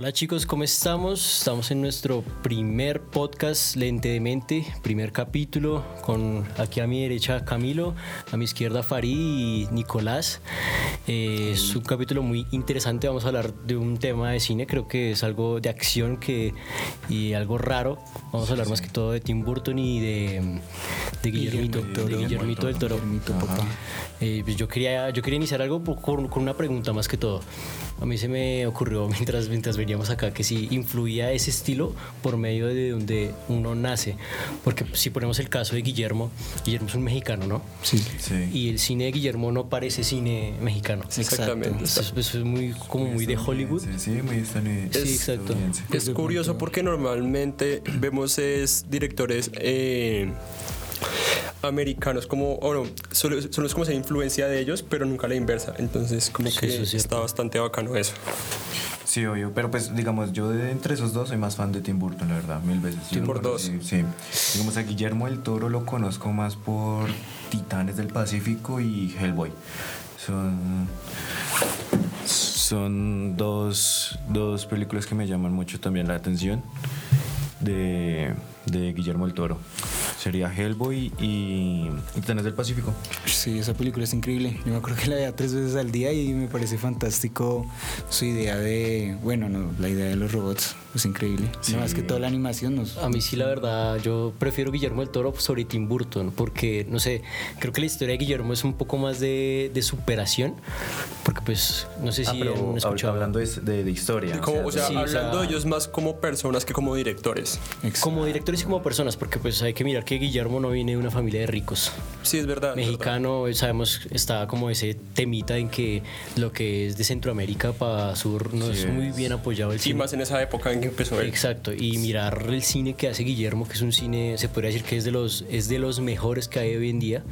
Hola chicos, ¿cómo estamos? Estamos en nuestro primer podcast Lente de Mente, primer capítulo, con aquí a mi derecha Camilo, a mi izquierda Farid y Nicolás. Eh, es un capítulo muy interesante, vamos a hablar de un tema de cine, creo que es algo de acción que, y algo raro. Vamos a hablar más que todo de Tim Burton y de, de Guillermito, de Guillermito del Toro. Eh, pues yo, quería, yo quería iniciar algo con, con una pregunta más que todo. A mí se me ocurrió mientras, mientras veníamos acá que si influía ese estilo por medio de donde uno nace. Porque si ponemos el caso de Guillermo, Guillermo es un mexicano, ¿no? Sí. Sí. Y el cine de Guillermo no parece cine mexicano. Exactamente. Eso, es- eso es muy, como muy de Hollywood. Sí, muy estadounidense. Sí, exacto. Es curioso porque normalmente vemos es directores eh, americanos como, o no, solo, solo es como esa influencia de ellos, pero nunca la inversa. Entonces como Sí, que eso es cierto. está bastante bacano eso. Sí, obvio. Pero pues, digamos, yo de entre esos dos soy más fan de Tim Burton, la verdad, mil veces. Tim Burton. conocí, Sí. Digamos, a Guillermo del Toro lo conozco más por Titanes del Pacífico y Hellboy. Son. Son dos, dos películas que me llaman mucho también la atención de, de Guillermo del Toro. Sería Hellboy y Titanes del Pacífico. Sí, esa película es increíble. Yo me acuerdo que la veía tres veces al día y me parece fantástico su idea de, bueno, no, la idea de los robots. Es increíble. Sí. No, más que toda la animación nos... A mí sí, la verdad, yo prefiero Guillermo del Toro sobre Tim Burton, porque, no sé, creo que la historia de Guillermo es un poco más de, de superación, porque pues, no sé si Ah, pero escuchado. hablando de, de- de historia. Como, o sea, sí, o hablando sea- de ellos más como personas que como directores. Ex- Como directores y como personas, porque pues hay que mirar que Guillermo no viene de una familia de ricos. Sí, es verdad. es verdad. Mexicano, sabemos, está como ese temita en que lo que es de Centroamérica para sur no Sí, es muy es. bien apoyado el Sí, cine. más en esa época en que empezó él. Exacto, y mirar el cine que hace Guillermo, que es un cine, se podría decir que es de los, es de los mejores que hay hoy en día.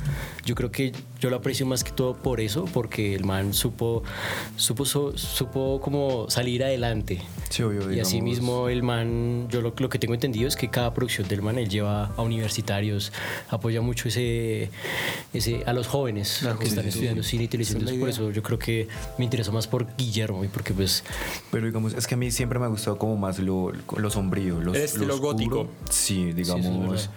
Yo creo que yo lo aprecio más que todo por eso, porque el man supo, supo, supo como salir adelante. Sí, obvio, Y así mismo el man, yo lo, lo que tengo entendido es que cada producción del man él lleva a universitarios, apoya mucho ese, ese a los jóvenes La que están estudiando cine y televisión. Es por eso yo creo que me interesó más por Guillermo y porque pues Pero digamos, es que a mí siempre me ha gustado como más lo, lo sombrío, lo, El estilo lo oscuro. gótico. Sí, digamos, verdad.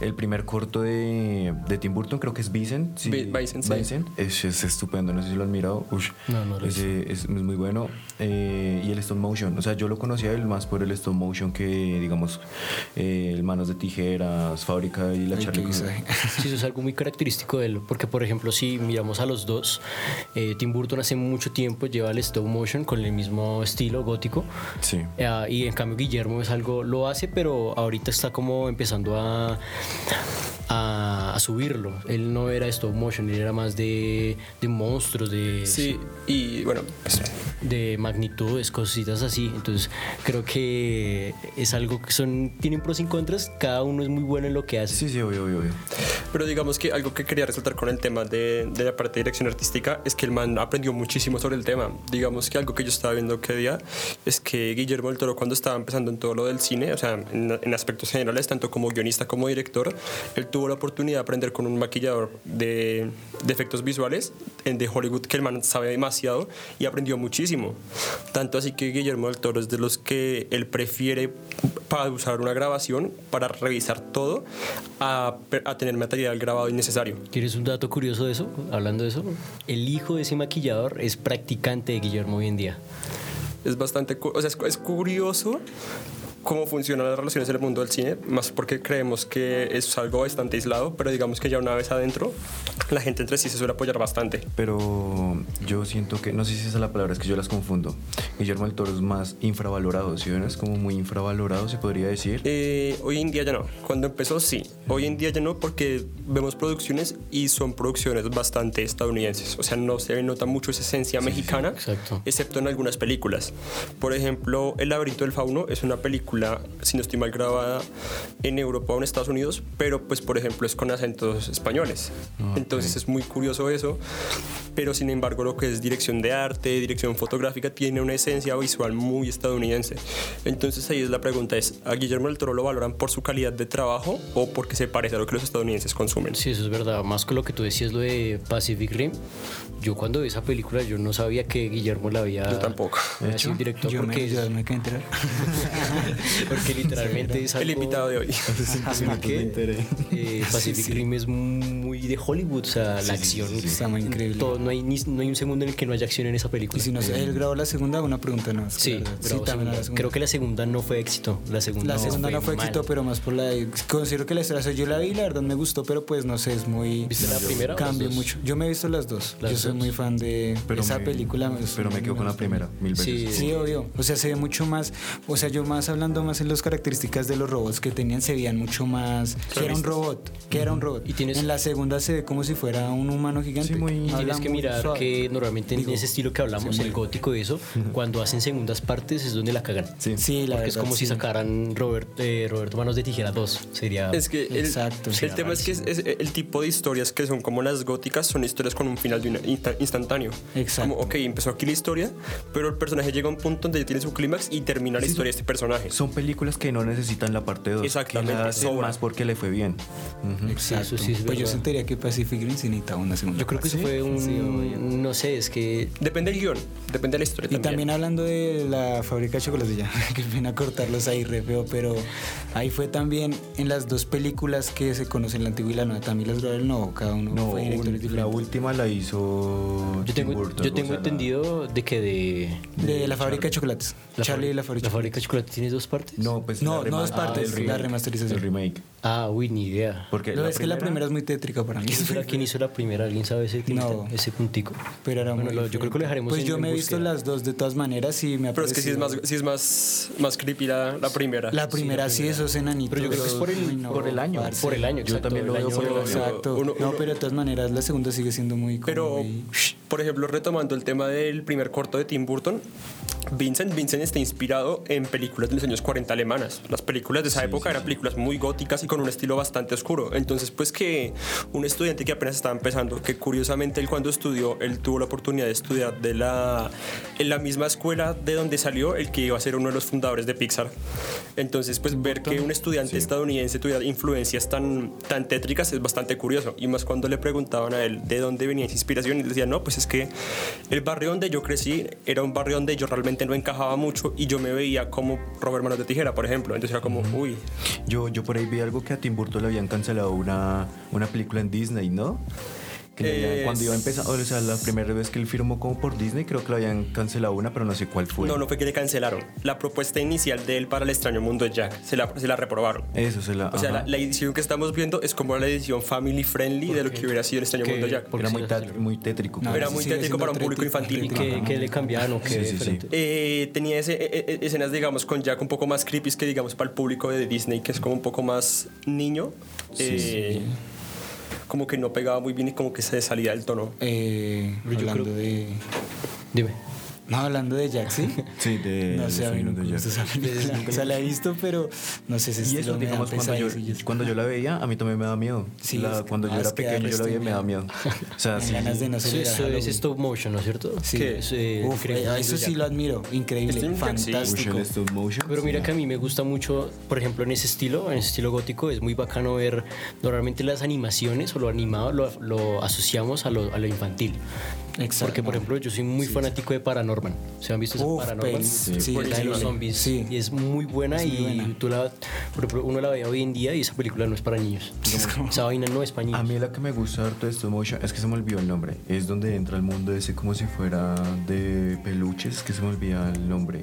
el primer corto de, de Tim Burton creo que es Vincent. Sí, sí. Es, es estupendo, no sé si lo han mirado. Ush, No, no lo ese es, es muy bueno. Eh, y el stop motion, o sea, yo lo conocía él más por el stop motion que, digamos, eh, el Manos de Tijeras, Fábrica y la visaje. Sí, eso es algo muy característico de él, porque por ejemplo, si miramos a los dos, eh, Tim Burton hace mucho tiempo lleva el stop motion con el mismo estilo gótico, Sí. eh, y en cambio Guillermo es algo, lo hace, pero ahorita está como empezando a, a, a subirlo. Él no era stop motion, él era más de, de monstruos, de, Sí, y bueno, pues, de magnitudes, cositas así. Entonces creo que es algo que son, tienen pros y contras, cada uno es muy bueno en lo que hace. Sí, sí, obvio, obvio, obvio. Pero digamos que algo que quería resaltar con el tema de, de la parte de dirección artística es que el man aprendió muchísimo sobre el tema. Digamos que algo que yo estaba viendo que día es que Guillermo del Toro cuando estaba empezando en todo lo del cine, o sea, en, en aspectos generales, tanto como guionista como director, él tuvo la oportunidad de aprender con un maquillador de, de efectos visuales de Hollywood que el man sabe demasiado y aprendió muchísimo. Tanto así que Guillermo del Toro es de los que él prefiere para usar una grabación, para revisar todo, a, a tener material grabado innecesario. ¿Quieres un dato curioso de eso? Hablando de eso, el hijo de ese maquillador es practicante de Guillermo hoy en día. Es bastante, o sea, es, es curioso cómo funcionan las relaciones en el mundo del cine, más porque creemos que es algo bastante aislado, pero digamos que ya una vez adentro, la gente entre sí se suele apoyar bastante. Pero yo siento que, no sé si esa es la palabra, es que yo las confundo. Guillermo del Toro es más infravalorado, ¿sí ven? Es como muy infravalorado, se podría decir. Eh, hoy en día ya no. Cuando empezó, sí. Hoy en día ya no, porque vemos producciones y son producciones bastante estadounidenses. O sea, no se nota mucho esa esencia mexicana, exacto. excepto en algunas películas. Por ejemplo, El laberinto del fauno es una película película, si no estoy mal grabada, en Europa o en Estados Unidos, pero pues por ejemplo es con acentos españoles. Entonces es muy curioso eso, pero sin embargo lo que es dirección de arte, dirección fotográfica, tiene una esencia visual muy estadounidense. Entonces ahí es la pregunta, es, ¿a Guillermo del Toro lo valoran por su calidad de trabajo o porque se parece a lo que los estadounidenses consumen? Sí, eso es verdad. Más con lo que tú decías, lo de Pacific Rim. Yo cuando vi esa película, yo no sabía que Guillermo la había Yo tampoco. hecho el director Yo me, porque, yo me quedé enterar. porque literalmente es El invitado de hoy. ¿Qué? Eh, Pacific Rim es muy de Hollywood, o sea, la acción Está muy increíble. todo- no, hay ni- no hay un segundo en el que no haya acción en esa película. Y si no sé, él grabó la segunda, una pregunta no. Sí, grabó también segunda. la segunda. creo que la segunda no fue éxito. La segunda, La segunda no fue éxito, pero más por la. Considero que la sea, yo la vi, la verdad me gustó, pero pues no sé, es muy. ¿Viste la primera o las Cambia dos? mucho. Yo me he visto las dos. Las yo soy dos. muy fan de Pero esa me- película. Pero me quedo con la primera, mil veces. Sí. Sí, obvio. O sea, se ve mucho más. O sea, yo más hablando más en las características de los robots que tenían, se veían mucho más. Que era un robot. Que era un robot. Y tienes- En la segunda se ve como si fuera un humano gigante. Sí, muy- tienes que mirar suave. que normalmente en Digo, ese estilo que hablamos, sí, el gótico y eso, cuando hacen segundas partes es donde la cagan. Sí. Sí, la Porque es verdad, como si sí. sacaran Robert, eh, Roberto Manos de Tijera 2. Sería. Es que el, Exacto. el tema es que es, es el tipo de historias que son como las góticas, son historias con un final de una- insta- instantáneo. Exacto. Como, ok, empezó aquí la historia, pero el personaje llega a un punto donde ya tiene su clímax y termina la historia de este personaje. Son películas que no necesitan la parte 2. Exactamente, Que la hacen más porque le fue bien. Ujú. Exacto. eso sí es pues yo sentiría que Pacific Rim sí necesitaba una segunda. Yo creo que eso fue un. Sí, no sé, es que. Depende del guion, depende de la historia Y también. también hablando de la fábrica de chocolates, ya, que pena cortarlos ahí re feo, pero ahí fue también en las dos películas que se conocen, la antigua y la nueva, también las grabaron, no, cada uno No, fue directores un- la última la hizo. Yo Tim tengo, Burton, yo o tengo sea, la- entendido de que de. De la fábrica de chocolates. Charlie y la fábrica ¿La de fábrica de chocolates. chocolate tiene dos partes? No, pues No, la no dos partes, el la remasterización. El remake. Ah, uy, ni idea. Porque Lo es que la primera es muy tétrica para mí. ¿Quién hizo, la, quién hizo la primera? ¿Alguien sabe ese, No. ese puntico? Pero era Bueno, muy lo- yo creo que lo dejaremos Pues en- yo me he visto las dos de todas maneras y me ha Pero es que sí es más, sí es más, más creepy la, la primera. La primera sí, esos enanitos. Pero yo creo que es por el- no, por el año. parce. Por el año, Yo exacto. también lo veo por el año. Exacto. Uno- no, uno- pero de todas maneras la segunda sigue siendo muy... Pero, muy- por ejemplo, retomando el tema del primer corto de Tim Burton, Vincent, Vincent está inspirado en películas de los años 40 alemanas. Las películas de esa época eran películas muy góticas y con un estilo bastante oscuro. Entonces, pues que un estudiante que apenas estaba empezando, que curiosamente él cuando estudió, él tuvo la oportunidad de estudiar de la, en la misma escuela de donde salió el que iba a ser uno de los fundadores de Pixar. Entonces, pues ver que un estudiante estadounidense tuviera influencias tan, tan tétricas es bastante curioso. Y más cuando le preguntaban a él de dónde venía esa inspiración, y él decía, no, pues es que el barrio donde yo crecí era un barrio donde yo realmente no encajaba mucho y yo me veía como Robert Manos de Tijera, por ejemplo. Entonces era como, uy, Yo, yo por ahí vi algo que a Tim Burton le habían cancelado una, una película en Disney, ¿no? Que Es- cuando iba a empezar, o sea, la primera vez que él firmó como por Disney, creo que le habían cancelado una, pero no sé cuál fue. no, no fue que le cancelaron. La propuesta inicial de él para el extraño mundo de Jack se la, se la reprobaron. Eso se la. O sea, la, la edición que estamos viendo es como la edición family friendly de lo que hubiera sido el extraño Que- mundo de Jack. porque Era sí muy, tat- muy tétrico. No, Era muy tétrico para un público infantil. ¿Y qué, qué le cambiaron o qué Sí, sí, sí. diferente? Eh, tenía ese- eh, eh, escenas, digamos, con Jack un poco más creepy que, digamos, para el público de Disney, que es como un poco más niño. Eh, Como que no pegaba muy bien y como que se salía del tono. Eh, Pero yo hablando creo- de... Dime. No, hablando de Jack, ¿sí? Sí, de. no de sé, a mí Soñando me Jack. O sea, la he visto, pero no sé si Y eso, digamos, cuando yo, cuando yo la veía, a mí también me da miedo. Sí, La- es cuando yo es era pequeño, yo la veía y me da miedo. O sea, sí. ganas de no Eso, ser eso es stop motion, ¿no es cierto? Sí. Es, eso sí lo admiro. Increíble. Fantástico. el stop motion, Pero mira sí. que a mí me gusta mucho, por ejemplo, en ese estilo, en ese estilo gótico, es muy bacano ver normalmente las animaciones o lo animado lo, lo asociamos a lo, a lo infantil. Exacto. Porque, por ejemplo, yo soy muy fanático de Paranorman. ¿Se han visto esa Uf, Paranorman? pelis, sí, Sí, de los zombies. Sí. Y es muy buena Es muy y buena. tú la, por ejemplo, uno la ve hoy en día y esa película no es para niños. Digamos, esa vaina no es para niños. A mí la que me gusta harto de stop motion es que se me olvidó el nombre. Es donde entra el mundo ese como si fuera de peluches, que se me olvida el nombre.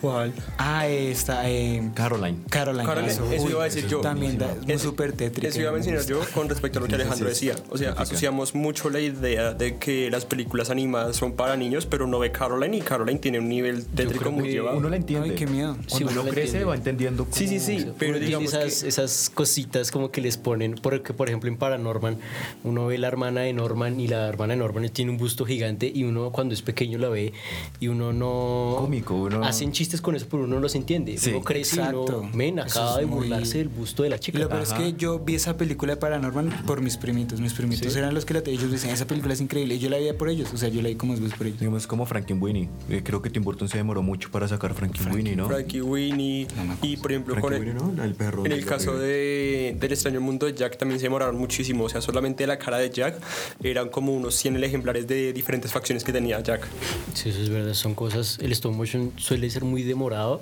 ¿Cuál? Ah, está eh, Caroline. Caroline. Caroline, eso iba a decir yo. También da, es Eso- súper tétrica. Eso iba a me mencionar yo con respecto a lo que Sí, sí, Alejandro sí, decía. O sea, asociamos mucho la idea de que las películas películas animadas son para niños, pero uno ve Caroline y Caroline tiene un nivel tétrico muy llevado. Uno la entiende. Ay, qué miedo. Sí, Cuando uno uno la crece entiende. va entendiendo Sí, sí, sí, Uno pero digamos esas, que... esas cositas como que les ponen, porque por ejemplo en Paranorman, uno ve la hermana de Norman y la hermana de Norman tiene un busto gigante y uno cuando es pequeño la ve y uno no... Cómico, uno- Hacen chistes con eso, pero uno no los entiende. Sí. uno crece y Exacto. uno, men, acaba es de muy- burlarse del busto de la Y chica. lo peor es que yo vi esa película de Paranormal por mis primitos. Mis primitos Sí. eran los que la ellos decían, esa película es increíble. Y yo la vi por ellos. O sea, yo vi como dos veces por ellos. Digamos como Frankenweenie. Eh, creo que Tim Burton se demoró mucho para sacar Frankenweenie, ¿no? Frankie Winnie No y por ejemplo con el, Frankenweenie, ¿no? El perro. en el caso de, del extraño mundo de Jack también se demoraron muchísimo, o sea, solamente la cara de Jack eran como unos 100 ejemplares de diferentes facciones que tenía Jack. Sí, eso es verdad, son cosas. El stop motion suele ser muy demorado.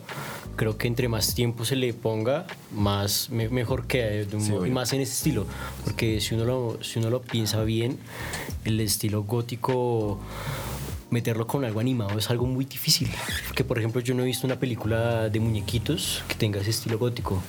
Creo que entre más tiempo se le ponga, más me- mejor queda de un Sí, modo- y más en ese estilo. Porque si uno lo, si uno lo piensa bien, el estilo gótico meterlo con algo animado es algo muy difícil. Porque, por ejemplo, yo no he visto una película de muñequitos que tenga ese estilo gótico.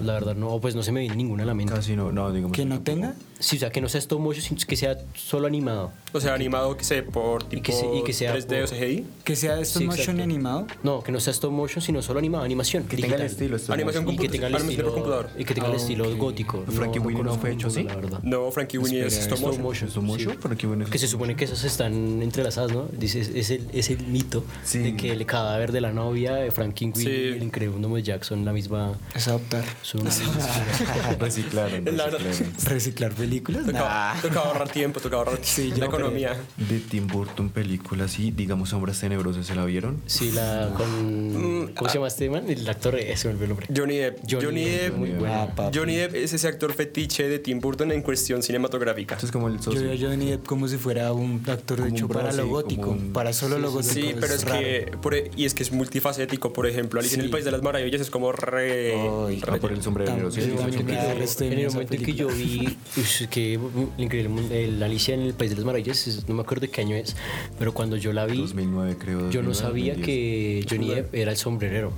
La verdad, no, pues no se me viene ninguna a la mente. Casi no, no, digamos. Que no tenga. Sí, o sea, que no sea stop motion, sino que sea solo animado. O sea, animado que se por tipo Y que se- y que sea 3D o por- CGI. Que sea stop Sí, motion animado. No, que no sea stop motion, sino solo animado, animación. Que tenga el digital. estilo. stop Animación motion. y que tenga el Animación por estilo computador. y que tenga el Ah, estilo ok. gótico. Frankie Winnie no fue hecho así. No, Frankie Winnie es stop Stop motion. motion. ¿Stop motion? sí. Frankie Winnie es Que se supone que esas están entrelazadas, ¿no? Dice, es, el, es el mito Sí. de que el cadáver de la novia de Frankie Winnie Sí. y el increíble mundo de Jack son la misma. Es adoptar. Son reciclaron. Reciclar películas. Nah. tocaba ahorrar tiempo, tocaba ahorrar Sí, la yo economía. De Tim Burton, películas y digamos Sombras Tenebrosas, ¿se la vieron? Sí, la con. ¿Cómo se llama este man? El actor, eh, se me olvidó el nombre. Johnny Depp. Johnny Johnny, Depp, muy. Ah. Johnny Depp es ese actor fetiche de Tim Burton en cuestión cinematográfica. Esto es como el Yo veo a Johnny Depp como si fuera un actor Como hecho un para lo gótico. un- Para solo lo gótico. Sí, pero es raro. que por- e, y es que es multifacético, por ejemplo, Alicia en el. País de las Maravillas es como re, Ay, re- Ah, por el sombrero. En el momento en que yo vi ush, que increíble el Alicia en el País de las Maravillas, es- no me acuerdo de qué año es, pero cuando yo la vi, 2009 creo. yo no 2009, sabía 2010. que Johnny Depp era el sombrerero.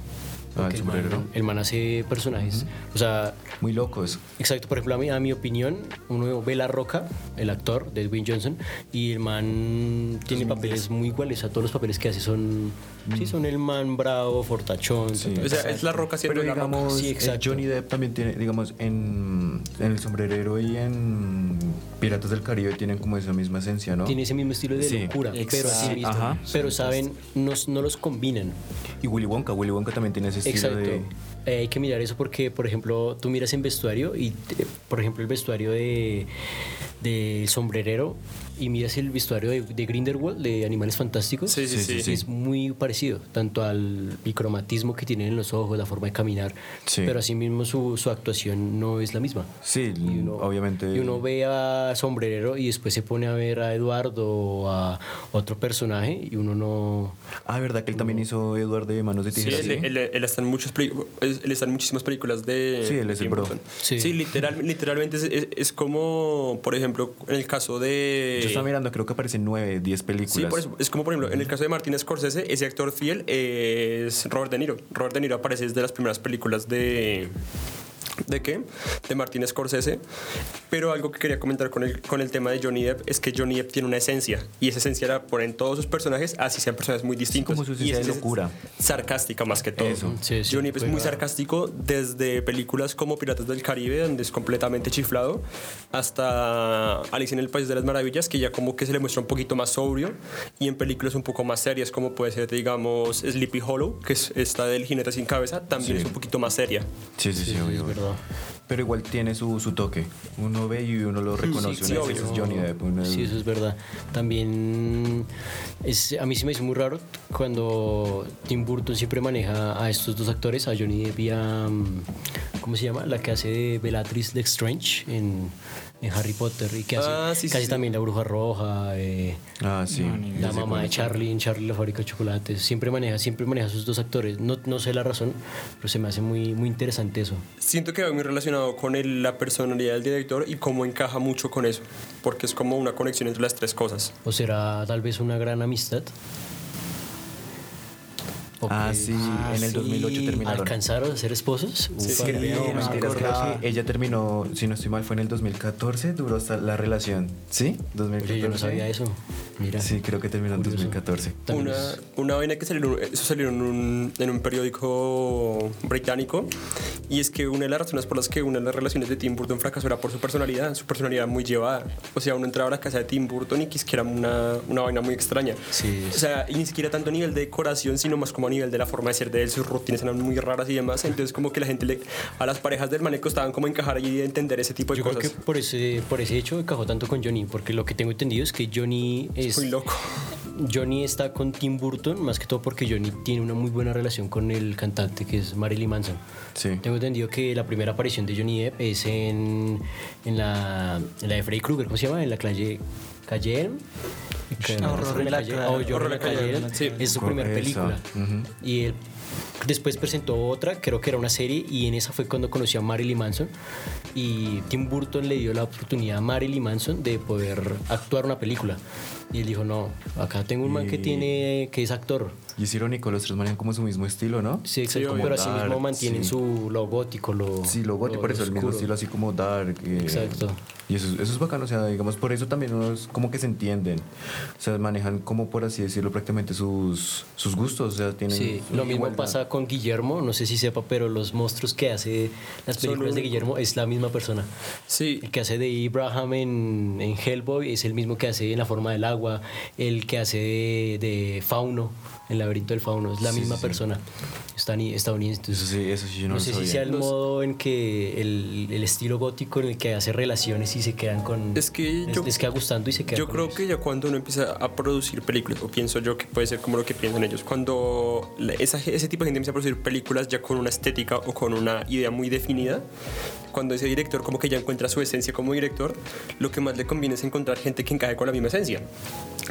Ah, el man- el man hace personajes. O sea, Muy locos. exacto, por ejemplo, a mi, a mi opinión, uno ve La Roca, el actor de Dwayne Johnson, y el man tiene papeles muy iguales. A todos los papeles que hace son. Sí, son el man bravo, fortachón. Sí. O sea, es la roca siendo Pero la roca. digamos, Sí, eh, exacto. Johnny Depp también tiene, digamos, en, en El Sombrerero y en Piratas del Caribe tienen como esa misma esencia, ¿no? Tiene ese mismo estilo de Sí. locura, pero así Exacto. mismo. Ajá. Pero saben, no, no los combinan. Y Willy Wonka, Willy Wonka también tiene ese estilo Exacto. de... Eh, hay que mirar eso porque, por ejemplo, tú miras en vestuario y, te- por ejemplo, el vestuario de, de sombrerero y miras el vestuario de, de Grindelwald, de Animales Fantásticos. Sí, sí, sí. Es muy parecido, tanto al bicromatismo que tienen en los ojos, la forma de caminar, Sí. pero asimismo su, su actuación no es la misma. Sí, Y uno, obviamente. Y uno ve a Sombrerero y después se pone a ver a Eduardo o a otro personaje y uno no... Ah, ¿verdad que él también hizo Edward de Manos de Sí, Tijera? él, él- él está en muchas peli- él está en muchísimas películas de Sí, él es el bro. Sí. Sí, literal, literalmente es, es- es como, por ejemplo, en el caso de... Yo estaba mirando, creo que aparecen nueve, diez películas. Sí, por eso, es como por ejemplo, en el caso de Martin Scorsese, ese actor fiel es Robert De Niro. Robert De Niro aparece desde las primeras películas de... ¿De qué? De Martin Scorsese. Pero algo que quería comentar con el, con el tema de Johnny Depp es que Johnny Depp tiene una esencia. Y esa esencia la ponen todos sus personajes, así sean personajes muy distintos. como su y de es locura. Sarcástica más que todo. Eso. Sí, sí, Johnny Depp es muy pega. sarcástico desde películas como Piratas del Caribe, donde es completamente chiflado, hasta Alicia en el País de las Maravillas, que ya como que se le muestra un poquito más sobrio, y en películas un poco más serias, como puede ser, digamos, Sleepy Hollow, que es esta del jinete sin cabeza, también Sí. es un poquito más seria. Sí, sí, sí, obvio, es obvio. verdad. Pero igual tiene su, su toque. Uno ve y uno lo reconoce. sí, uno obvio. dice, "Ese es Johnny Depp. uno- Sí, eso es verdad. También es, a mí se me hizo muy raro cuando Tim Burton siempre maneja a estos dos actores, a Johnny Depp y a, mm, ¿cómo se llama? La que hace de Bellatrix Lestrange en, en Harry Potter y que hace Ah, sí, sí, casi sí. también la bruja roja, eh, Ah, sí. No, la mamá de. Charlie en Charlie la fábrica de chocolates. Siempre maneja, siempre maneja a sus dos actores. No, no sé la razón, pero se me hace muy, muy interesante eso. Siento que va muy relacionado con el- la personalidad del director y cómo encaja mucho con eso, porque es como una conexión entre las tres cosas. O será tal vez una gran amistad. Ah, sí, Ah, en el sí. 2008 terminaron. ¿Alcanzaron a ser esposos? Sí, sí. No, me mentiras, creo acordaba. que ella terminó, si no estoy mal, fue en el 2014, duró hasta la relación. ¿Sí? 2014. Oye, yo no sabía eso. Mira. Sí, creo que terminó en 2014. También Una, una vaina que salió, eso salió en un, en un periódico británico y es que una de las razones por las que una de las relaciones de Tim Burton fracasó era por su personalidad, su personalidad muy llevada. O sea, uno entraba a la casa de Tim Burton y que era una, una vaina muy extraña. Sí, O sea, y ni siquiera tanto a nivel de decoración, sino más como a nivel de la forma de ser de él, sus rutinas eran muy raras y demás. Entonces, como que la gente, le, a las parejas del maneco estaban como encajar y entender ese tipo de Yo creo cosas. que por ese, por ese hecho encajó tanto con Johnny, porque lo que tengo entendido es que Johnny es... Muy loco. Johnny está con Tim Burton, más que todo porque Johnny tiene una muy buena relación con el cantante que es Marilyn Manson. Sí. Tengo entendido que la primera aparición de Johnny Depp es en, en, la, en la de Freddy Krueger, ¿cómo se llama? En la calle... calle Elm. Horror en la calle- Oh, Horror en la en la calle. Es su primera película. ujú. Y él después presentó otra, creo que era una serie, y en esa fue cuando conoció a Marilyn Manson. Y Tim Burton le dio la oportunidad a Marilyn Manson de poder actuar una película. Y él dijo, no, acá tengo un man que tiene, que es actor. Y es irónico, los tres manejan como su mismo estilo, ¿no? Sí, exacto, obvio. pero así mismo mantienen sí. su lo gótico, lo Sí, lo gótico, por eso, el mismo estilo así como dark. eh, Exacto. Y eso, eso es bacano, o sea, digamos, por eso también unos como que se entienden. O sea, manejan como, por así decirlo, prácticamente sus, sus gustos, o sea, tienen... Sí, lo mismo igualdad. Pasa con Guillermo, no sé si sepa, pero los monstruos que hace las películas de. Guillermo es la misma persona. Sí, El que hace de Abraham en, en Hellboy es el mismo que hace en La Forma del Agua, el que hace de, de Fauno, en Laberinto del Fauno, es la Sí, misma sí, persona estadounidense. Eso sí, eso sí, yo no, no sé si sabía. sea el modo en que el, el estilo gótico en el que hace relaciones y se quedan con... Es que les, yo- les queda gustando y se quedan Yo con creo ellos. que ya cuando uno empieza a producir películas, o pienso yo que puede ser como lo que piensan ellos, cuando esa, ese tipo de gente empieza a producir películas ya con una estética o con una idea muy definida, cuando ese director como que ya encuentra su esencia como director, lo que más le conviene es encontrar gente que encaje con la misma esencia.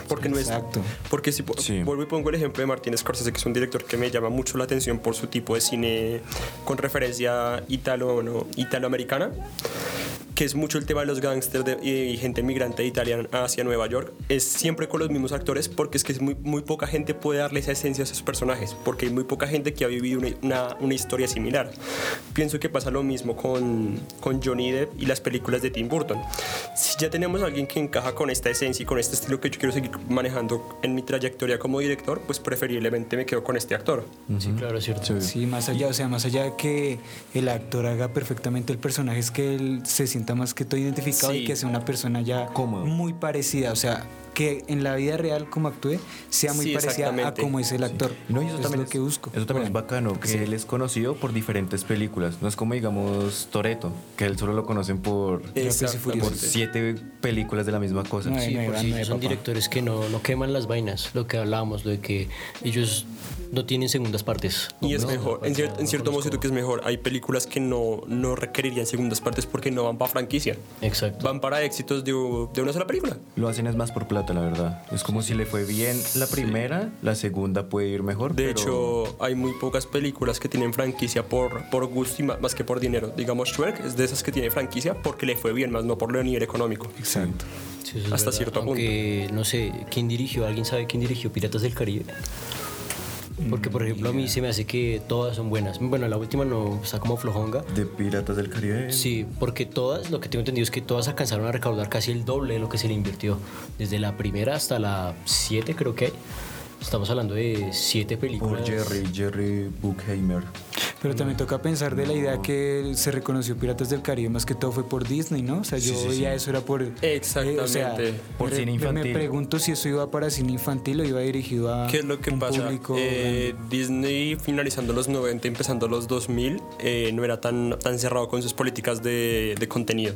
Porque no Exacto. es... Porque si Sí. vuelvo y pongo el ejemplo de Martin Scorsese, que es un director que me llama mucho la atención por su tipo de cine con referencia italo, italoamericana que es mucho el tema de los gángsters de- y gente migrante italiana hacia Nueva York, es siempre con los mismos actores porque es que es muy, muy poca gente puede darle esa esencia a esos personajes, porque hay muy poca gente que ha vivido una, una- una historia similar. Pienso que pasa lo mismo con, con Johnny Depp y las películas de Tim Burton. Si ya tenemos a alguien que encaja con esta esencia y con este estilo que yo quiero seguir manejando en mi trayectoria como director, pues preferiblemente me quedo con este actor. Sí, claro, es cierto. Sí. Sí, más allá, o sea, más allá de que el actor haga perfectamente el personaje, es que él se sienta más que todo identificado Sí. y que sea una persona ya Cómodo. muy parecida, o sea, que en la vida real como actúe sea muy Sí, parecida a como es el actor. No, y eso es también lo que busco. Eso también es Bueno, bacano, que él es conocido por diferentes películas. No es como, digamos, Toreto, que él solo lo conocen por, por siete películas de la misma cosa. No, Sí, no, por Iván, sí, no, son papá. directores que no, no queman las vainas, lo que hablábamos, lo de que ellos no tienen segundas partes. Y es No, mejor, no, en, cier- no, en no cierto modo siento que es mejor. Hay películas que no, no requerirían segundas partes porque no van para franquicia. Exacto. Van para éxitos de, de una sola película. Lo hacen es más por plata, la verdad. Es como si le fue bien la primera, la segunda puede ir mejor. De pero- hecho, hay muy pocas películas que tienen franquicia por, por gusto y más que por dinero. Digamos, Shrek es de esas que tiene franquicia porque le fue bien, más no por lo nivel económico. Exacto. Sí, eso es hasta verdad. cierto punto. Aunque, no sé, ¿quién dirigió? ¿Alguien sabe quién dirigió Piratas del Caribe? Porque, por ejemplo, a mí se me hace que todas son buenas. Bueno, la última no está como flojonga. De Piratas del Caribe. Sí, porque todas, lo que tengo entendido es que todas alcanzaron a recaudar casi el doble de lo que se le invirtió. Desde la primera hasta la 7 creo que hay. Estamos hablando de 7 Por películas. Jerry, Jerry Buchheimer. Pero también toca pensar de la idea que se reconoció Piratas del Caribe, más que todo fue por Disney, ¿no? O sea, yo Sí, sí, veía sí. eso era por... Exactamente. o sea, Por me- cine infantil. Me pregunto si eso iba para cine infantil o iba dirigido a ¿Qué es lo que un pasa? público Eh, Disney finalizando los 90, empezando los 2000, eh, no era tan, tan cerrado con sus políticas de, de contenido.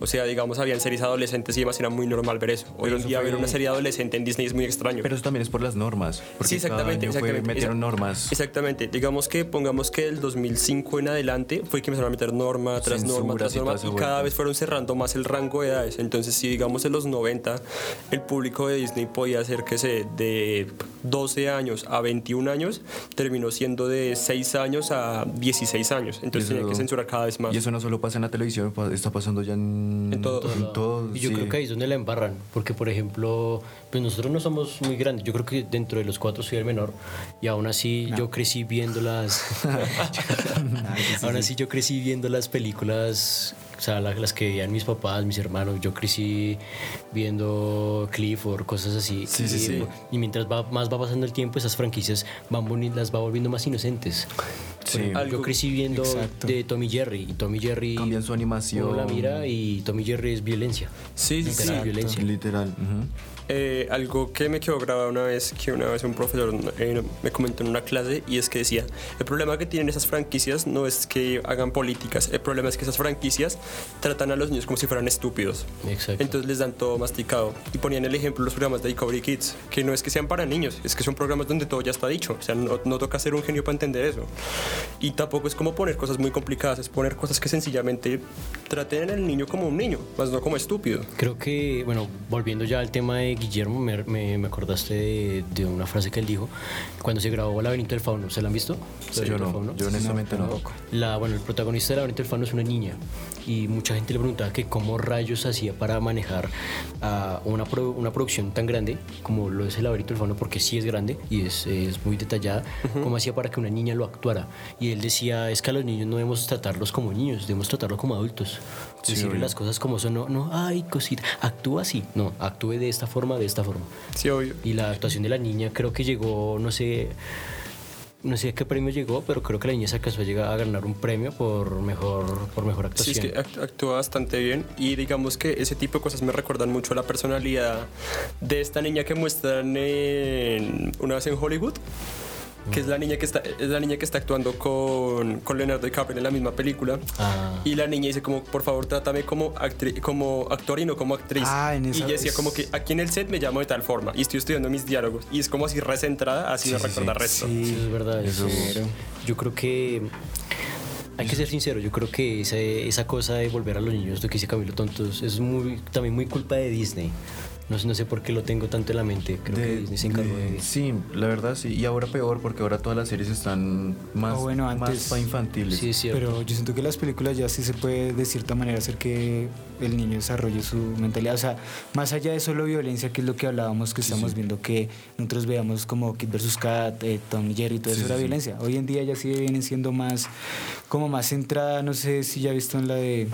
O sea, digamos, habían series adolescentes y demás, era muy normal ver eso. Hoy en día ver una serie adolescente en Disney es muy extraño. Pero eso también es por las normas. Sí, exactamente, cada año fue- exactamente. metieron Exact- normas. Exactamente. Digamos que pongamos que del 2005 en adelante fue que empezaron a meter norma tras norma tras norma y cada vez fueron cerrando más el rango de edades. Entonces, si digamos en los 90 el público de Disney podía ser que se de 12 años a 21 años, terminó siendo de 6 años a 16 años. Entonces tenía que censurar cada vez más. Y eso no solo pasa en la televisión, está pasando ya en, En todo. en todo, Y yo sí. creo que ahí es donde la embarran, porque por ejemplo, pues nosotros no somos muy grandes, yo creo que dentro de los cuatro soy el menor, y aún así yo crecí viendo las... aún así yo crecí viendo las películas o sea, la- las que veían mis papás, mis hermanos. Yo crecí viendo Clifford, cosas así. Sí, sí, y, sí. y mientras va, más va pasando el tiempo, esas franquicias van las va volviendo más inocentes. Sí. Algo- Yo crecí viendo Exacto. de Tommy Jerry. Y Tommy Jerry. Cambian su animación. Uno la mira y Tommy Jerry es violencia. Sí, sí, sí. Literal, violencia. Literal. ujú. Eh, algo que me quedó grabado una vez, que una vez un profesor eh, me comentó en una clase, y es que decía, el problema que tienen esas franquicias no es que hagan políticas, el problema es que esas franquicias tratan a los niños como si fueran estúpidos. Exacto. Entonces les dan todo masticado. Y ponían el ejemplo los programas de Discovery Kids, que no es que sean para niños, es que son programas donde todo ya está dicho. O sea, no, no toca ser un genio para entender eso. Y tampoco es como poner cosas muy complicadas, es poner cosas que sencillamente traten al niño como un niño, más no como estúpido. Creo que, bueno, volviendo ya al tema de Guillermo, me, me- me acordaste de, de una frase que él dijo cuando se grabó Laberinto del Fauno. ¿Se la han visto? Yo no, Fauno. yo honestamente no. La, bueno, el protagonista de Laberinto del Fauno es una niña y mucha gente le preguntaba que cómo rayos hacía para manejar ah, una, pro- una producción tan grande como lo es el Laberinto del Fauno, porque sí es grande y es, es muy detallada, cómo hacía para que una niña lo actuara. Y él decía, es que a los niños no debemos tratarlos como niños, debemos tratarlos como adultos. Sí, Decirle obvio. las cosas como son, no, no, ay, cosita, actúa así, no, actúe de esta forma, de esta forma. Sí, obvio. Y la actuación de la niña creo que llegó, no sé, no sé a qué premio llegó, pero creo que la niña se alcanzó a llegar a ganar un premio por mejor, por mejor Sí, actuación. es que act- actúa bastante bien y digamos que ese tipo de cosas me recuerdan mucho a la personalidad de esta niña que muestran en, una vez en Hollywood que es la niña que está es la niña que está actuando con, con Leonardo DiCaprio en la misma película Ah. y la niña dice como por favor trátame como actri- como actor y no como actriz Ah, en y esa- ella decía es- como que aquí en el set me llamo de tal forma y estoy estudiando mis diálogos y es como así recentrada así me Sí, sí, recuerda sí. resto Sí, es verdad. Eso- eso- yo creo que hay que ser sincero. Yo creo que esa, esa cosa de volver a los niños, lo que dice Camilo Tontos, es muy, también muy culpa de Disney. No sé, no sé por qué lo tengo tanto en la mente. Creo que Disney se encargó de. Sí, la verdad sí. Y ahora peor porque ahora todas las series están más, Ah, bueno, más antes- para infantiles. Sí, es cierto. Pero yo siento que las películas ya sí se puede de cierta manera hacer que el niño desarrolle su mentalidad. O sea, más allá de solo violencia, que es lo que hablábamos, que estamos viendo que nosotros veamos como Kid vs. Kat, eh, Tom y Jerry, todo Sí, eso era sí. violencia. Hoy en día ya sí vienen siendo más, como más centrada, no sé si ya he visto en la de,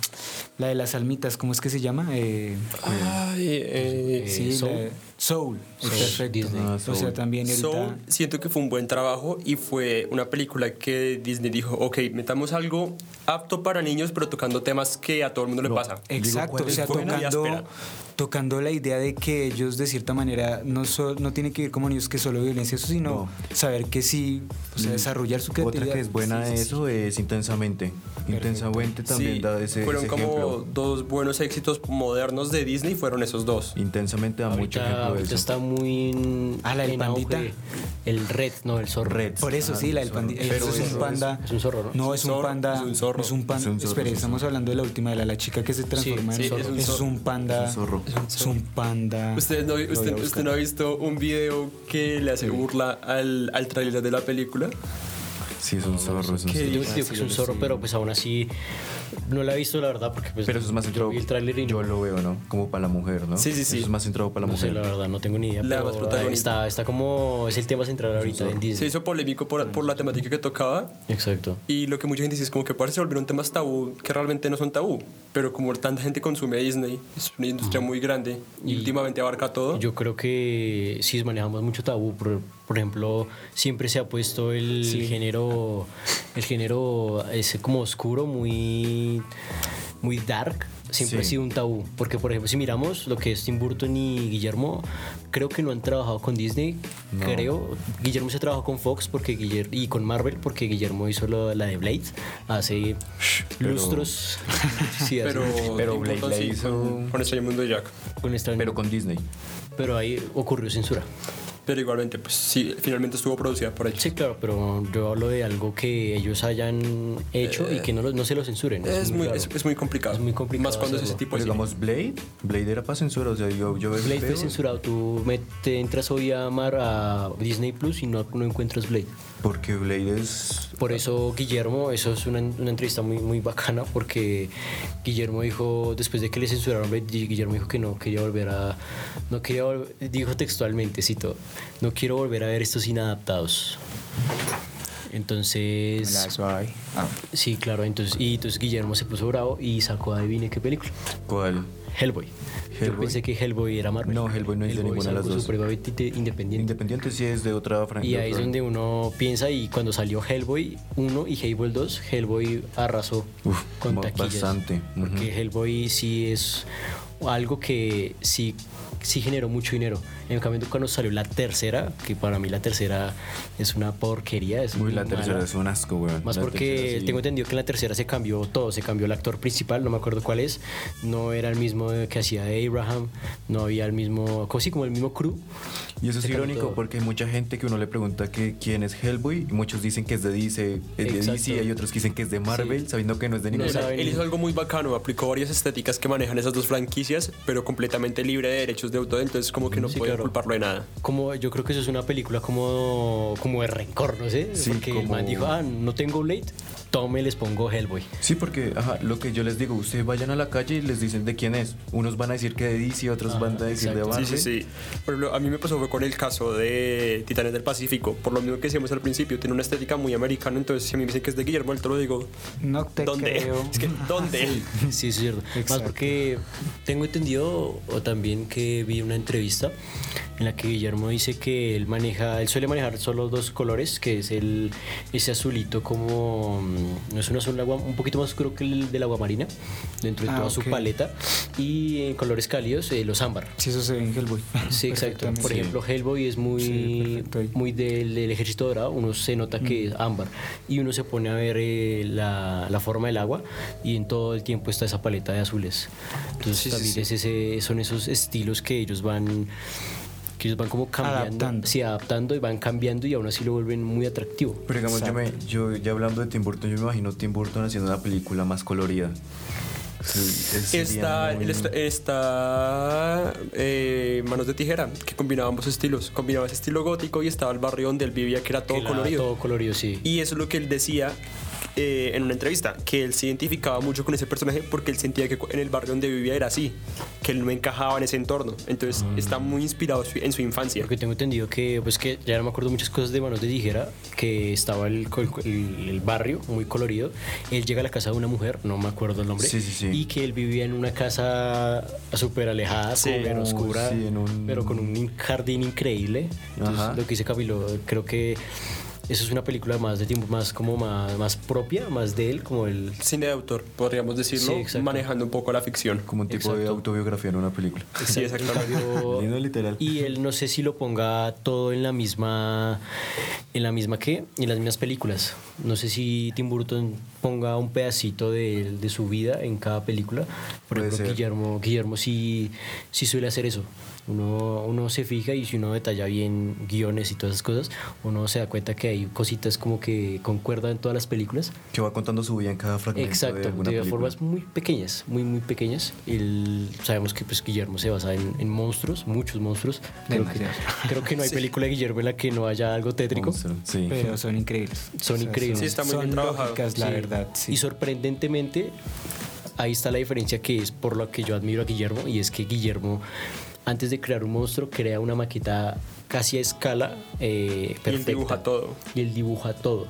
la de las almitas, ¿cómo es que se llama? Eh, Ay, eh, Eh, sí, Soul. la Soul. Soul, perfecto. Disney. Ah, O sea, Soul. también ahorita... Soul siento que fue un buen trabajo y fue una película que Disney dijo, ok, metamos algo apto para niños pero tocando temas que a todo el mundo le pasa. Exacto, ¿cuál o sea, tocando. Tocando la idea de que ellos de cierta manera no, so- no tienen que ir como niños que solo violencia, eso, sino saber que sí, o sea, desarrollar su creatividad. Otra que es buena Sí, de sí, sí. eso es Intensamente. Intensamente también Sí, da ese, fueron ese como ejemplo. dos buenos éxitos modernos de Disney, fueron esos dos. Intensamente da mucho ejemplo de eso. está muy en, Ah, la del pandita. auge El red, no, el zorro. Red. Por eso sí, la del. Pero Eso es un panda. es un zorro, ¿no? No, es un Zorro, panda. es un zorro. Es un panda. Es un zorro, Espere, es un estamos hablando de la última, de la, la chica que se transforma sí, en zorro. es un es panda. Es un zorro. Es un panda. ¿Usted no, usted, usted ha visto un video que le hace burla al, al trailer de la película? Sí, es un zorro. Es un zorro. Yo digo que es un zorro, pero pues aún así no la he visto la verdad porque pues Pero eso es más yo centrado. vi el tráiler y Yo no, lo veo, ¿no? Como para la mujer, ¿no? Sí, sí, sí. Eso es más centrado para la no sé mujer. la verdad, no tengo ni idea. La pero más protagonista. está, está como es el tema central ahorita en Se Disney. hizo polémico por, por la temática que tocaba Exacto. y lo que mucha gente dice es como que parece se volvieron temas tabú que realmente no son tabú, pero como tanta gente consume a Disney, es una industria muy grande y, Y- últimamente abarca todo. Yo creo que sí manejamos mucho tabú. Por, por ejemplo, siempre se ha puesto el género, el género ese como oscuro, muy, muy dark. Siempre Sí. ha sido un tabú. Porque, por ejemplo, si miramos lo que es Tim Burton y Guillermo, creo que no han trabajado con Disney. No. Creo. Guillermo se trabajó con Fox porque Guiller- y con Marvel porque Guillermo hizo lo- la de Blade hace Pero- lustros. sí, hace- pero Pero Blade la sí, hizo- con, con Extraño Mundo de Jack. con extraño- Pero con Disney. pero ahí ocurrió censura. Pero igualmente, pues sí, finalmente estuvo producida por ellos. Sí, claro, pero yo hablo de algo que ellos hayan hecho y que no, lo- no se lo censuren. Es muy, claro. es, es muy complicado. Es muy complicado Más cuando es ese hacerlo. tipo de cine. digamos, Blade, Blade era para censura. O sea, yo, yo Blade fue censurado. Tú me- te entras hoy a amar a Disney Plus y no, no encuentras Blade. Porque Blade es. Por eso Guillermo, eso es una, una entrevista muy, muy bacana porque Guillermo dijo, después de que le censuraron Blade, Guillermo dijo que no quería volver a... No quería vol- dijo textualmente, cito, no quiero volver a ver estos inadaptados. Entonces, suave. Ah, sí, claro, entonces, y entonces Guillermo se puso bravo y sacó, adivine qué película. ¿Cuál? Hellboy. Yo pensé que Hellboy era Marvel. No, Hellboy no es de ninguna de las dos. supremamente independiente. Independiente sí es de otra franquicia. Y ahí es donde uno piensa y cuando salió Hellboy 1 y Hellboy 2, Hellboy arrasó Uf, con taquillas. bastante, Porque ujú. Hellboy sí es algo que sí, sí generó mucho dinero. En cambio, cuando salió la tercera, que para mí la tercera es una porquería. Es Uy, muy la tercera es un asco, weón. Más La porque tercera sí. tengo entendido que en la tercera se cambió todo, se cambió el actor principal, no me acuerdo cuál es, no era el mismo que hacía Abraham, no había el mismo, así como el mismo crew. Y eso es irónico todo. porque hay mucha gente que uno le pregunta que quién es Hellboy y muchos dicen que es de DC, es de. DC y hay otros que dicen que es de Marvel Sí. sabiendo que no es de No ninguna. saben. Él hizo algo muy bacano, aplicó varias estéticas que manejan esas dos franquicias, pero completamente libre de derechos de autor, entonces como que no Sí, puede claro. culparlo de nada. Como yo creo que eso es una película como, como de rencor, no sé, Sí, porque el como- man dijo, ah, no tengo Blade, tome, les pongo Hellboy. Sí, porque ajá, lo que yo les digo, ustedes vayan a la calle y les dicen de quién es. Unos van a decir que de DC, otros Ajá, van a decir exacto. de Sí, Marvel. sí, sí. Por ejemplo, a mí me pasó fue con el caso de Titanes del Pacífico. Por lo mismo que decíamos al principio, tiene una estética muy americana. Entonces, si a mí me dicen que es de Guillermo del Toro, digo, no te ¿dónde? creo. Es que, ¿dónde? Sí, es cierto. Más Exacto. porque tengo entendido, o también que vi una entrevista en la que Guillermo dice que él maneja, él suele manejar solo dos colores, que es el ese azulito como mm, no es un azul agua, un poquito más oscuro que el del agua marina, dentro de Ah, toda ok. su paleta, y en colores cálidos eh, los ámbar. Si eso se ve en Hellboy. Sí, exacto. Por Perfectamente. ejemplo, Hellboy es muy, Sí, muy del, del ejército dorado. Uno se nota que es ámbar. Y uno se pone a ver eh, la, la forma del agua y en todo el tiempo está esa paleta de azules. Entonces Sí, sí, también sí. es ese, son esos estilos que ellos van que ellos van como cambiando, Adaptando. sí, adaptando y van cambiando y aún así lo vuelven muy atractivo. Pero digamos, yo, me, yo ya hablando de Tim Burton, yo me imagino Tim Burton haciendo una película más colorida. Es- Está, muy- está, está, eh, Manos de Tijera, que combinaba ambos estilos. Combinaba ese estilo gótico y estaba el barrio donde él vivía, que era todo Que colorido. Todo colorido, sí. Y eso es lo que él decía eh, en una entrevista, que él se identificaba mucho con ese personaje porque él sentía que en el barrio donde vivía era así, que él no encajaba en ese entorno. Entonces está muy inspirado en su infancia. Porque tengo entendido que, pues que ya no me acuerdo muchas cosas de Manos de Tijera, que estaba el, el- el barrio muy colorido. Él llega a la casa de una mujer, no me acuerdo el nombre, Sí, sí, sí. y que él vivía en una casa súper alejada, Sí. súper oscura, un- pero con un in- jardín increíble. Entonces, Ajá. lo que dice Camilo, creo que eso es una película más de tiempo, más como más, más propia, más de él, como el... Cine de autor, podríamos decirlo, Sí, manejando un poco la ficción. Como un tipo de autobiografía en una película. Sí, exactamente. Pero- Lindo literal. Y él no sé si lo ponga todo en la misma. ¿En la misma qué? En las mismas películas. No sé si Tim Burton ponga un pedacito de, de su vida en cada película. Por Puede ejemplo, ser. Guillermo, Guillermo sí, sí suele hacer eso. Uno, uno se fija y si uno detalla bien guiones y todas esas cosas, uno se da cuenta que hay cositas como que concuerdan en todas las películas. Que va contando su vida en cada fragmento de Exacto, alguna de, formas muy pequeñas, muy muy pequeñas. El- sabemos que pues Guillermo se basa en, en monstruos, muchos monstruos. Creo que, Demasiados. creo que no hay película de Guillermo en la que no haya algo tétrico. Monstruo, Sí. Pero son increíbles. Son increíbles. Sí, está muy son bien lógicas, la Sí. verdad. sí. Y sorprendentemente, ahí está la diferencia que es por lo que yo admiro a Guillermo, y es que Guillermo, antes de crear un monstruo, crea una maqueta casi a escala eh, Y él perfecta. dibuja todo. Y él dibuja todo.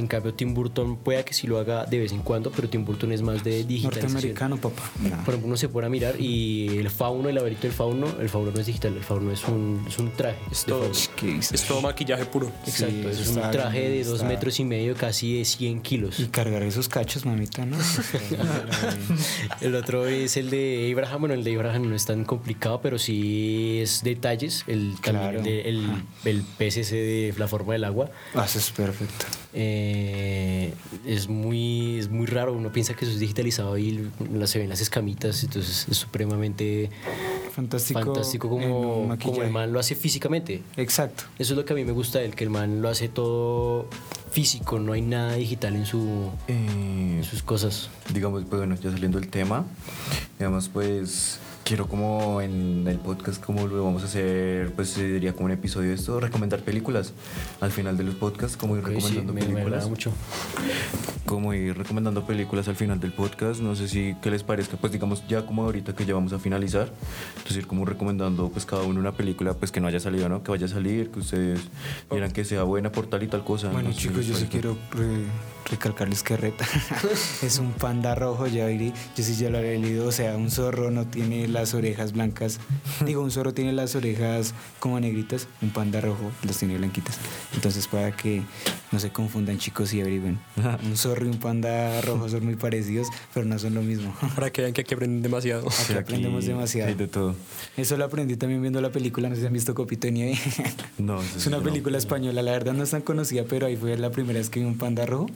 En cambio, Tim Burton pueda que sí lo haga de vez en cuando, pero Tim Burton es más de digitalización. Norteamericano, papá. No. Por ejemplo, uno se pone a mirar y el fauno, el laberinto del fauno, el fauno no es digital, el fauno es un, es un traje. Es todo, maquillaje puro. Exacto, Sí, es un traje bien, de dos está- metros y medio, casi de 100 kilos. Y cargar esos cachos, mamita, ¿no? El otro es el de Abraham, bueno, el de Abraham no es tan complicado, pero sí es detalles, el, también Claro. el, de- el, el ese de la forma del agua. Ah, eso es perfecto. Eh, es muy es muy raro uno piensa que eso es digitalizado y la- se ven las escamitas entonces es supremamente Fantástico. fantástico como, el man lo hace físicamente Exacto. eso es lo que a mí me gusta de él que el man lo hace todo físico no hay nada digital en, su, Eh, en sus cosas digamos, pues bueno, ya saliendo del tema, Digamos, pues quiero como en el podcast, como lo vamos a hacer, pues diría como un episodio de esto, recomendar películas. Al final de los podcasts, como ir Ok, sí, recomendando me, me películas. agrada mucho. como ir recomendando películas al final del podcast. No sé si qué les parezca, pues digamos ya como ahorita que ya vamos a finalizar, entonces ir como recomendando pues cada uno una película pues que no haya salido, ¿no? Que vaya a salir, que ustedes quieran que sea buena por tal y tal cosa. Bueno no sé, chicos, yo sí quiero re- recalcarles que Reta es un panda rojo, ya diré, yo sí ya lo había leído, o sea, un zorro no tiene las orejas blancas, digo, un zorro tiene las orejas como negritas, un panda rojo las tiene blanquitas, entonces para que no se confundan chicos y averigüen, un zorro y un panda rojo son muy parecidos, pero no son lo mismo. Para que vean que aquí aprenden demasiado. Sí, Aquí aprendemos demasiado. Hay de todo. Eso lo aprendí también viendo la película, no sé si han visto Copito de Nieve. No, Es una no. película española, la verdad no es tan conocida, pero ahí fue la primera vez que vi un panda rojo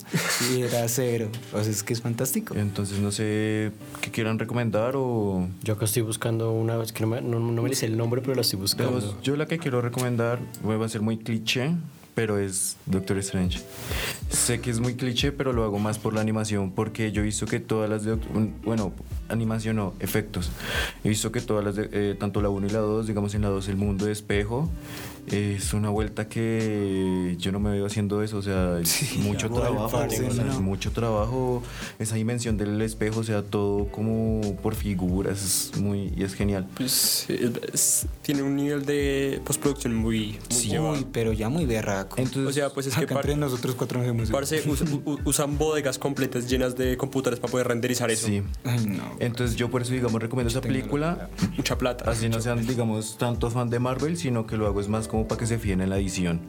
y era severo. O sea, es que es fantástico. Entonces no sé qué quieran recomendar o... Yo acá estoy buscando una, es que no me, no, no me dice el nombre, pero la estoy buscando. Yo la que quiero recomendar va a ser muy cliché, pero es Doctor Strange. Sé que es muy cliché, pero lo hago más por la animación, porque yo he visto que todas las de... Bueno, animación no, efectos. He visto que todas las de... eh, tanto la 1 y la 2, digamos en la 2 el mundo de espejo, es una vuelta que yo no me veo haciendo eso, o sea, es Sí, mucho trabajo, o sea, no. es mucho trabajo, esa dimensión del espejo, o sea, todo como por figuras, es muy... y es genial. Pues es- es- tiene un nivel de postproducción muy, muy llevado. Uy, pero ya muy berraco. Entonces, O sea, pues es que par- entre nosotros cuatro no hacemos eso. parce, us- u- usan bodegas completas llenas de computadores para poder renderizar eso. Sí. Ay, no. Entonces yo por eso, digamos, recomiendo esa película. Mucha plata. Así no sean, digamos, tanto fan de Marvel, sino que lo hago es más como para que se fíen en la edición.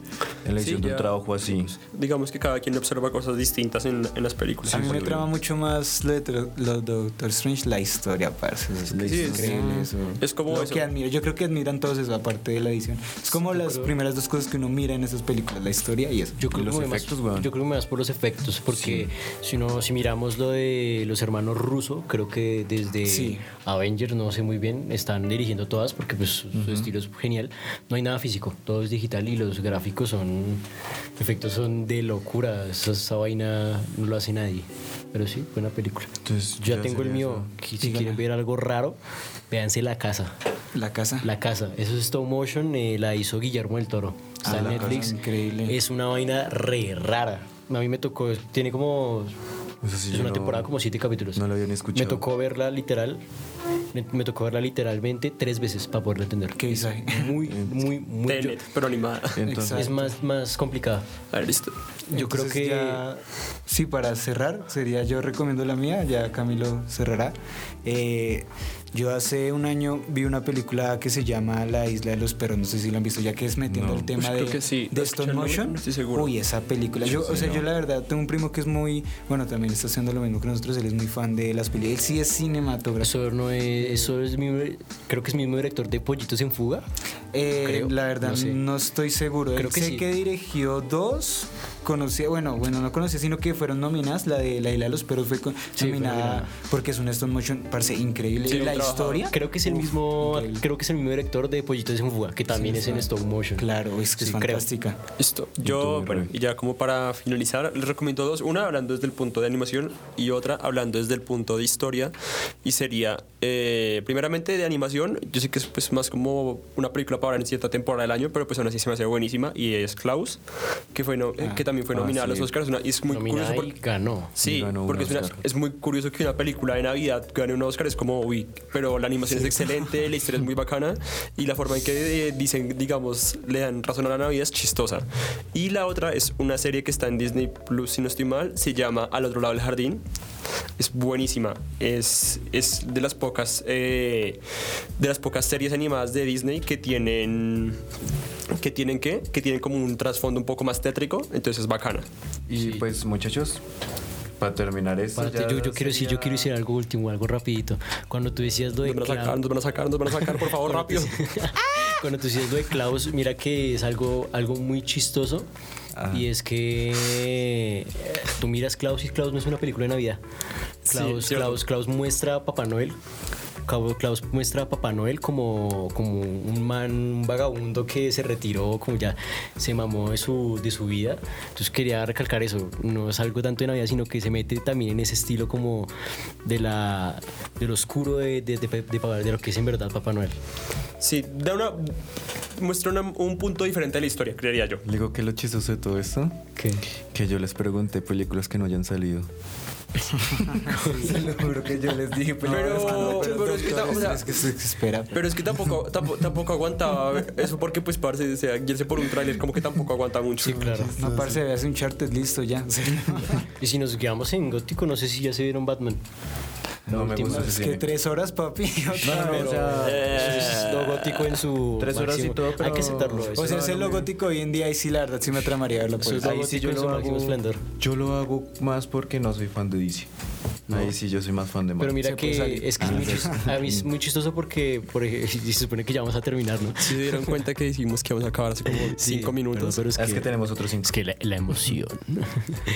En la Sí, edición de un ya. trabajo así. Digamos que cada quien observa cosas distintas en, en las películas. a mí me trama mucho más lo de, lo de Doctor Strange, la historia, parce. Es, que Sí, es- increíble eso. es como Lo eso. que admiro. Yo creo que admiran todos eso, aparte de la edición. Es como las primeras dos cosas que uno mira en esas películas, la historia y eso. Yo creo, los que me voy efectos, más, yo creo que me vas por los efectos, porque si no, si miramos lo de los hermanos rusos, creo que desde Sí. Avengers, no sé muy bien, están dirigiendo todas porque pues su su estilo es genial. No hay nada físico, todo es digital y los gráficos son, efectos son de locura. Esa, esa vaina no lo hace nadie. Pero sí, buena película. Entonces, ya ya tengo el mío. eso. si quieren ver algo raro, véanse La Casa. La casa. La Casa, eso es stop motion, eh, la hizo Guillermo del Toro. Está Ah, en Netflix. increíble. Es una vaina re rara. A mí me tocó, tiene como. Eso sí, es yo una no- temporada como siete capítulos. no lo había ni escuchado. Me tocó verla literal. Me, me tocó verla literalmente tres veces para poderla entender. Qué visaje. Muy, muy, muy. yo- Tenet, pero animada. Entonces, es más, más complicada. A ver, listo. Yo creo que. ya- sí, para cerrar, sería yo recomiendo la mía, ya Camilo cerrará. Eh, yo hace un año vi una película que se llama La Isla de los Perros, no sé si la han visto, ya que es metiendo No. el tema Uy, de, creo que sí. de motion. No estoy seguro. Uy, esa película. Yo, o sea, yo la verdad tengo un primo que es muy, bueno, también está haciendo lo mismo que nosotros, él es muy fan de las películas, él sí es cinematógrafo. Eso no es. Eso es mi, creo que es mismo director de Pollitos en Fuga. Eh, la verdad no estoy seguro. Creo Él que sé sí. que dirigió dos. Conocía, bueno, bueno, no conocía, sino que fueron nominadas. La de La Isla de los Perros fue Sí, fue nominada nominada. porque es un stop motion, parece increíble. Sí, y la historia. Creo que es el uf, mismo. increíble. Creo que es el mismo director de Pollitos en Fuga, que también Sí, es en stop motion. Claro, es que es fantástica. Listo. tú, Yo, bueno, y ya como para finalizar, les recomiendo dos. Una hablando desde el punto de animación y otra hablando desde el punto de historia. Y sería, eh, primeramente de animación, yo sé que es pues, más como una película para ver en cierta temporada del año, pero pues aún así se me hace buenísima. Y es Klaus, que, fue no- eh, que también fue ah, nominada a los sí. Oscars. Una- y es muy Nominada curioso y porque... ganó. Sí, Y ganó porque es, una- es muy curioso que una película de Navidad gane un Oscar, es como, uy, pero la animación es excelente, la historia es muy bacana y la forma en que eh, dicen, digamos, le dan razón a la Navidad es chistosa. Y la otra es una serie que está en Disney Plus, si no estoy mal, se llama Al otro lado del jardín. Es buenísima, es, es de las pocas eh, de las pocas series animadas de Disney que tienen que tienen qué? que tienen como un trasfondo un poco más tétrico, entonces es bacana. y pues muchachos, para terminar esto. Párate, ya yo, yo quiero decir, yo quiero decir algo último, algo rapidito. Cuando tú decías lo de Nos van a sacar, nos van a sacar, nos van a sacar, por favor, rápido. cuando tú decías lo de Klaus, mira que es algo, algo muy chistoso. Y es que eh, tú miras Klaus y Klaus no es una película de Navidad. Sí, Klaus, cierto. Klaus, Klaus muestra a Papá Noel Klaus muestra a Papá Noel como, como un man, un vagabundo que se retiró, como ya se mamó de su, de su vida. Entonces quería recalcar eso, no es algo tanto de Navidad, sino que se mete también en ese estilo como de la del oscuro de, de, de, de- de lo que es en verdad Papá Noel. Sí, da una, muestra una- un punto diferente de la historia, creería yo. Le digo que lo chistoso de todo esto, ¿Qué? que yo les pregunté películas que no hayan salido. Se lo juro que yo les dije Pero- pero es que ta- o sea, es que se espera. Pero es que tampoco, tampoco, tampoco aguantaba eso porque pues parce, o sea, guiarse por un tráiler como que tampoco aguanta mucho. Sí, claro. No, parce, veas un charter listo ya. Y si nos quedamos en gótico, no sé si ya se vieron Batman. No me gusta es ese que tres horas, papi. No, no, o sea, Eso es lo gótico en su. Tres horas y todo, Hay pero- que aceptarlo. eso. O sea, es lo gótico hoy en día y sí, la verdad, sí me tramaría verlo por Eso es eso. lo Ahí sí yo lo hago. Yo lo hago más porque no soy fan de DC. Ahí sí yo soy más fan de Pero Marvel. mira Se puede que es que es muy chis- a mí es muy chistoso porque por ej- se supone que ya vamos a terminar, ¿no? Si se dieron cuenta que dijimos que vamos a acabar hace como Sí, cinco minutos. Pero, pero es, es, que, que, tenemos otros cinco. es que la, la emoción.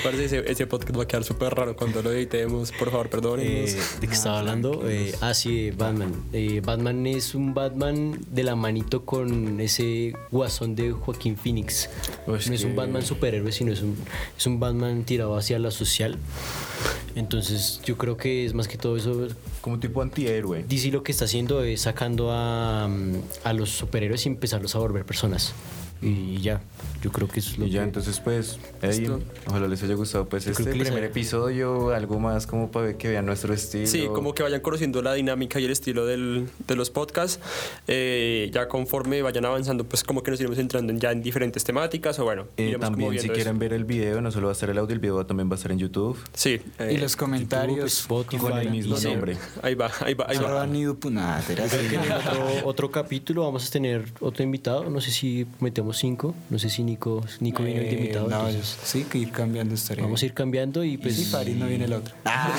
Parece ese, ese podcast va a quedar súper raro cuando lo editemos. Por favor, perdónenos. Eh, ¿De qué estaba hablando? Eh, ah, sí, de Batman. Eh, Batman es un Batman de la manito con ese guasón de Joaquín Phoenix. Uy, no es un que- Batman superhéroe, sino es un, es un Batman tirado hacia la social. Entonces, yo creo que es más que todo eso. Como tipo antihéroe. DC lo que está haciendo es sacando a, mm, a los superhéroes y empezarlos a volver personas. Y ya, yo creo que eso es lo Y ya, que- entonces pues, Listo. ojalá les haya gustado pues Yo este primer haya- episodio, algo más como para que vean nuestro estilo. Sí, como que vayan conociendo la dinámica y el estilo del- de los podcasts. Eh, ya conforme vayan avanzando, pues como que nos iremos entrando en- ya en diferentes temáticas o bueno, Eh, también si quieren eso. ver el video, no solo va a estar el audio, el video también va a estar en YouTube. Sí. eh, Y los comentarios. Spotify, con el mismo y- nombre. Ahí va, ahí va, ahí va. Puna, te la- otro, otro capítulo vamos a tener otro invitado. No sé si metemos cinco. No sé si Nico, Nico viene de Eh, invitado. no, entonces sí, que ir cambiando estaría vamos a ir cambiando y Y pues. si Farid no viene el otro. Ah.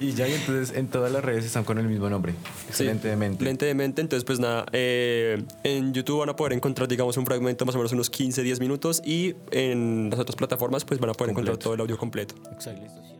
Y ya, y entonces en todas las redes están con el mismo nombre. Sí, Excelentemente. Lente de mente. Entonces, pues nada, eh, en YouTube van a poder encontrar, digamos, un fragmento más o menos unos 15, 10 minutos y en las otras plataformas, pues van a poder encontrar todo el audio completo. Exacto.